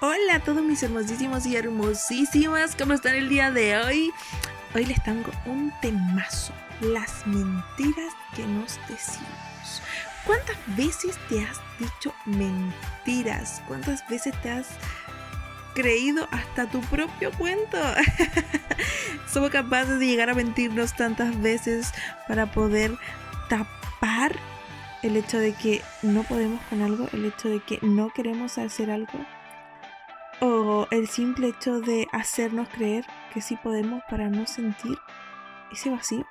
Hola a todos mis hermosísimos y hermosísimas, ¿cómo están el día de hoy? Hoy les tengo un temazo, las mentiras que nos decimos. ¿Cuántas veces te has dicho mentiras? ¿Cuántas veces te has creído hasta tu propio cuento? Somos capaces de llegar a mentirnos tantas veces para poder tapar el hecho de que no podemos con algo, el hecho de que no queremos hacer algo o el simple hecho de hacernos creer que sí podemos para no sentir ese vacío.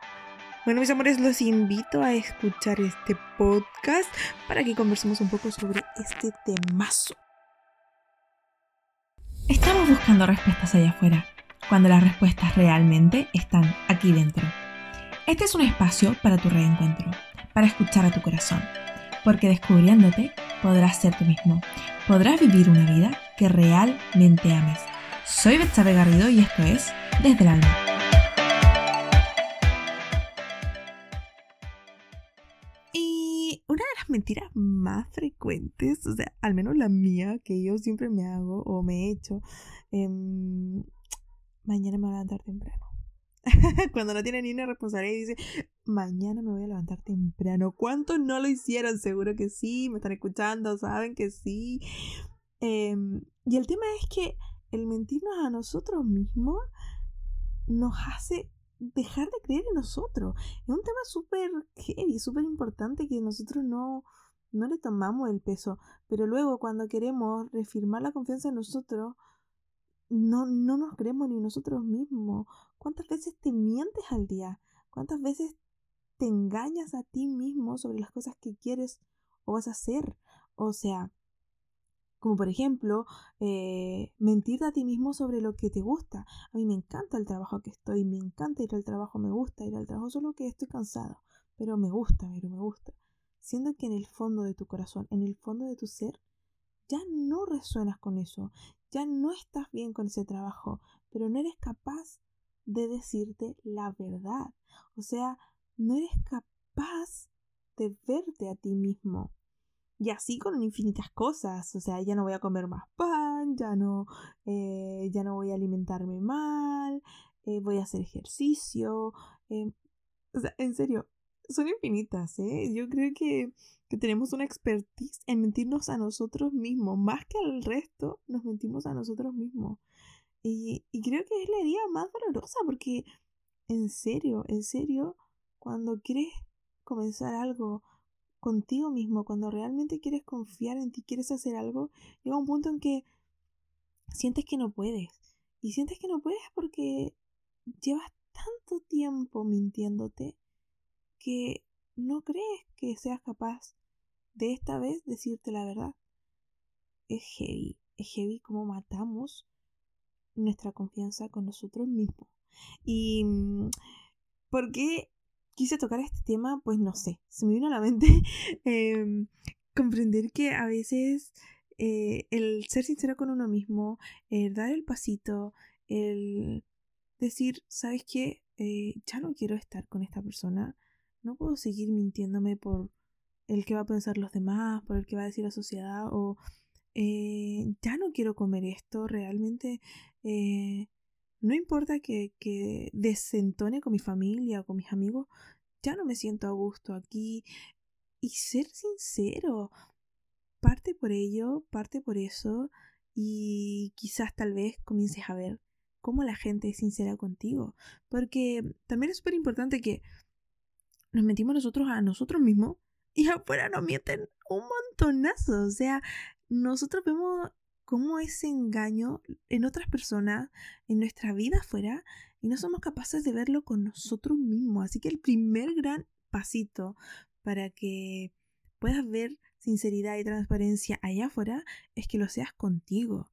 Bueno, mis amores, los invito a escuchar este podcast para que conversemos un poco sobre este temazo. Estamos buscando respuestas allá afuera, cuando las respuestas realmente están aquí dentro. Este es un espacio para tu reencuentro, para escuchar a tu corazón, porque descubriéndote podrás ser tú mismo, podrás vivir una vida que realmente ames. Soy Betsabe Garrido y esto es Desde el Alma. Y una de las mentiras más frecuentes, o sea, al menos la mía, que yo siempre me hago o me he hecho, em, mañana me voy a levantar temprano. Cuando no tiene ni una responsabilidad y dice, mañana me voy a levantar temprano. ¿Cuántos no lo hicieron? Seguro que sí, me están escuchando, saben que sí. Em, y el tema es que el mentirnos a nosotros mismos nos hace dejar de creer en nosotros. Es un tema súper heavy, súper importante que nosotros no, no le tomamos el peso. Pero luego cuando queremos reafirmar la confianza en nosotros, no, no nos creemos ni nosotros mismos. ¿Cuántas veces te mientes al día? ¿Cuántas veces te engañas a ti mismo sobre las cosas que quieres o vas a hacer? O sea, como por ejemplo, eh, mentirte a ti mismo sobre lo que te gusta. A mí me encanta el trabajo que estoy, me encanta ir al trabajo, me gusta ir al trabajo, solo que estoy cansado, pero me gusta, pero me gusta. Siendo que en el fondo de tu corazón, en el fondo de tu ser, ya no resuenas con eso, ya no estás bien con ese trabajo, pero no eres capaz de decirte la verdad. O sea, no eres capaz de verte a ti mismo. Y así con infinitas cosas. O sea, ya no voy a comer más pan, ya no, eh, ya no voy a alimentarme mal, eh, voy a hacer ejercicio. Eh, o sea, en serio, son infinitas, ¿eh? Yo creo que, que, tenemos una expertise en mentirnos a nosotros mismos. Más que al resto, nos mentimos a nosotros mismos. Y, y creo que es la herida más dolorosa porque, en serio, en serio, cuando quieres comenzar algo, contigo mismo, cuando realmente quieres confiar en ti, quieres hacer algo, llega un punto en que sientes que no puedes. Y sientes que no puedes porque llevas tanto tiempo mintiéndote que no crees que seas capaz de esta vez decirte la verdad. Es heavy, es heavy como matamos nuestra confianza con nosotros mismos. Y mm, ¿por qué quise tocar este tema, pues no sé, se me vino a la mente em, comprender que a veces eh, el ser sincero con uno mismo, el dar el pasito, el decir, ¿sabes qué? Eh, ya no quiero estar con esta persona, no puedo seguir mintiéndome por el que va a pensar los demás, por el que va a decir la sociedad, o eh, ya no quiero comer esto, realmente no importa que, que desentone con mi familia o con mis amigos, ya no me siento a gusto aquí. Y ser sincero, parte por ello, parte por eso, y quizás tal vez comiences a ver cómo la gente es sincera contigo. Porque también es súper importante que nos metimos nosotros a nosotros mismos y afuera nos mienten un montonazo. O sea, nosotros vemos cómo ese engaño en otras personas, en nuestra vida afuera, y no somos capaces de verlo con nosotros mismos. Así que el primer gran pasito para que puedas ver sinceridad y transparencia allá afuera es que lo seas contigo.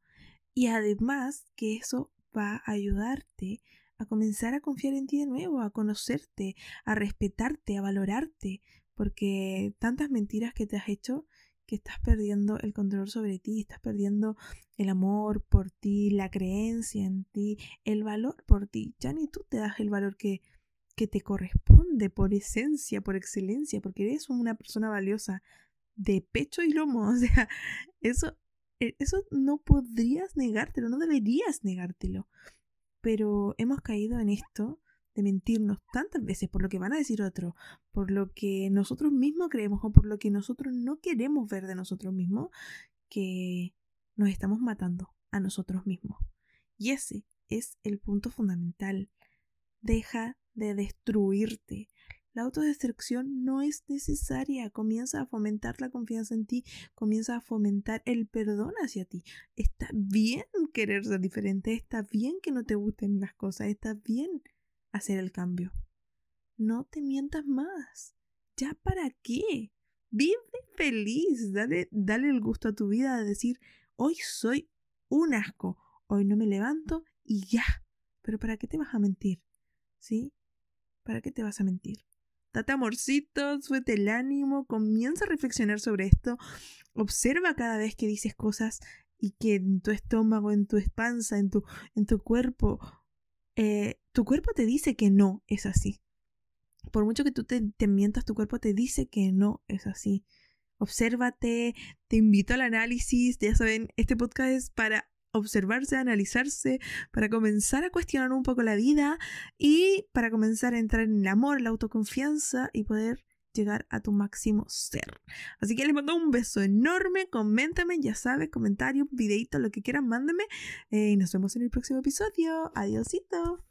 Y además que eso va a ayudarte a comenzar a confiar en ti de nuevo, a conocerte, a respetarte, a valorarte, porque tantas mentiras que te has hecho que estás perdiendo el control sobre ti, estás perdiendo el amor por ti, la creencia en ti, el valor por ti. Ya ni tú te das el valor que, que te corresponde por esencia, por excelencia, porque eres una persona valiosa de pecho y lomo. O sea, eso e, eso no podrías negártelo, no deberías negártelo. Pero hemos caído en esto de mentirnos tantas veces por lo que van a decir otros, por lo que nosotros mismos creemos o por lo que nosotros no queremos ver de nosotros mismos, que nos estamos matando a nosotros mismos. Y ese es el punto fundamental. Deja de destruirte. La autodestrucción no es necesaria. Comienza a fomentar la confianza en ti, comienza a fomentar el perdón hacia ti. Está bien querer ser diferente, está bien que no te gusten las cosas, está bien hacer el cambio. No te mientas más. ¿Ya para qué? Vive feliz, dale, dale el gusto a tu vida de decir, hoy soy un asco, hoy no me levanto y ya. Pero ¿para qué te vas a mentir? ¿Sí? ¿Para qué te vas a mentir? Date amorcito, suete el ánimo, comienza a reflexionar sobre esto, observa cada vez que dices cosas y que en tu estómago, en tu panza, en tu, en tu cuerpo, eh, tu cuerpo te dice que no es así. Por mucho que tú te, te mientas, tu cuerpo te dice que no es así. Obsérvate, te invito al análisis, ya saben, este podcast es para observarse, analizarse, para comenzar a cuestionar un poco la vida y para comenzar a entrar en el amor, la autoconfianza y poder llegar a tu máximo ser. Así que les mando un beso enorme, coméntame, ya sabes, comentario, videito, lo que quieran, mándame eh, y nos vemos en el próximo episodio. Adiósito.